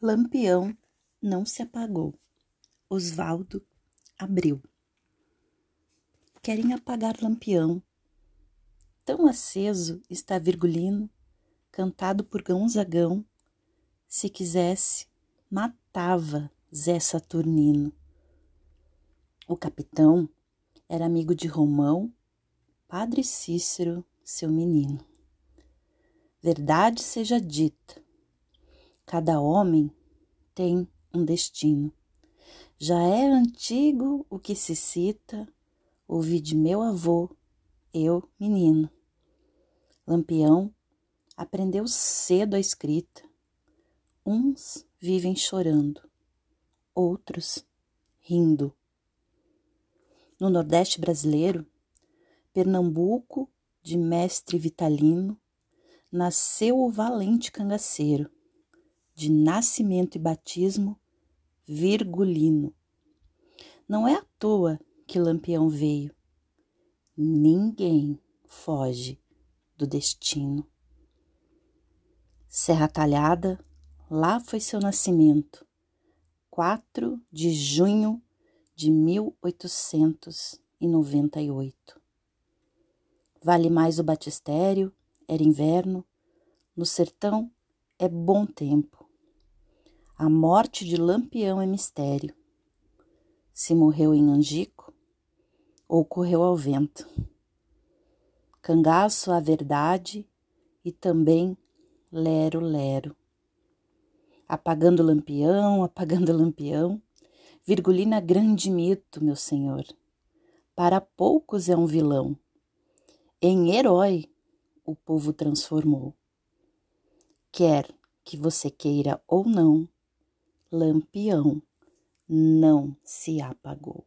Lampião não se apagou. Osvaldo Abreu. Querem apagar Lampião. Tão aceso está Virgulino, cantado por Gonzagão. Se quisesse, matava Zé Saturnino. O capitão era amigo de Romão, Padre Cícero, seu menino. Verdade seja dita, Cada homem tem um destino. Já é antigo o que se cita, ouvi de meu avô, eu, menino. Lampião aprendeu cedo a escrita. Uns vivem chorando, outros rindo. No Nordeste brasileiro, Pernambuco, de mestre Vitalino, nasceu o valente cangaceiro de nascimento e batismo virgulino. Não é à toa que Lampião veio. Ninguém foge do destino. Serra Talhada, lá foi seu nascimento, 4 de junho de 1898. Vale mais o batistério, era inverno, no sertão é bom tempo. A morte de Lampião é mistério. Se morreu em Angico ou correu ao vento. Cangaço a verdade e também lero-lero. Apagando Lampião, apagando Lampião, Virgulina grande mito, meu senhor. Para poucos é um vilão. Em herói o povo transformou. Quer que você queira ou não, Lampião não se apagou.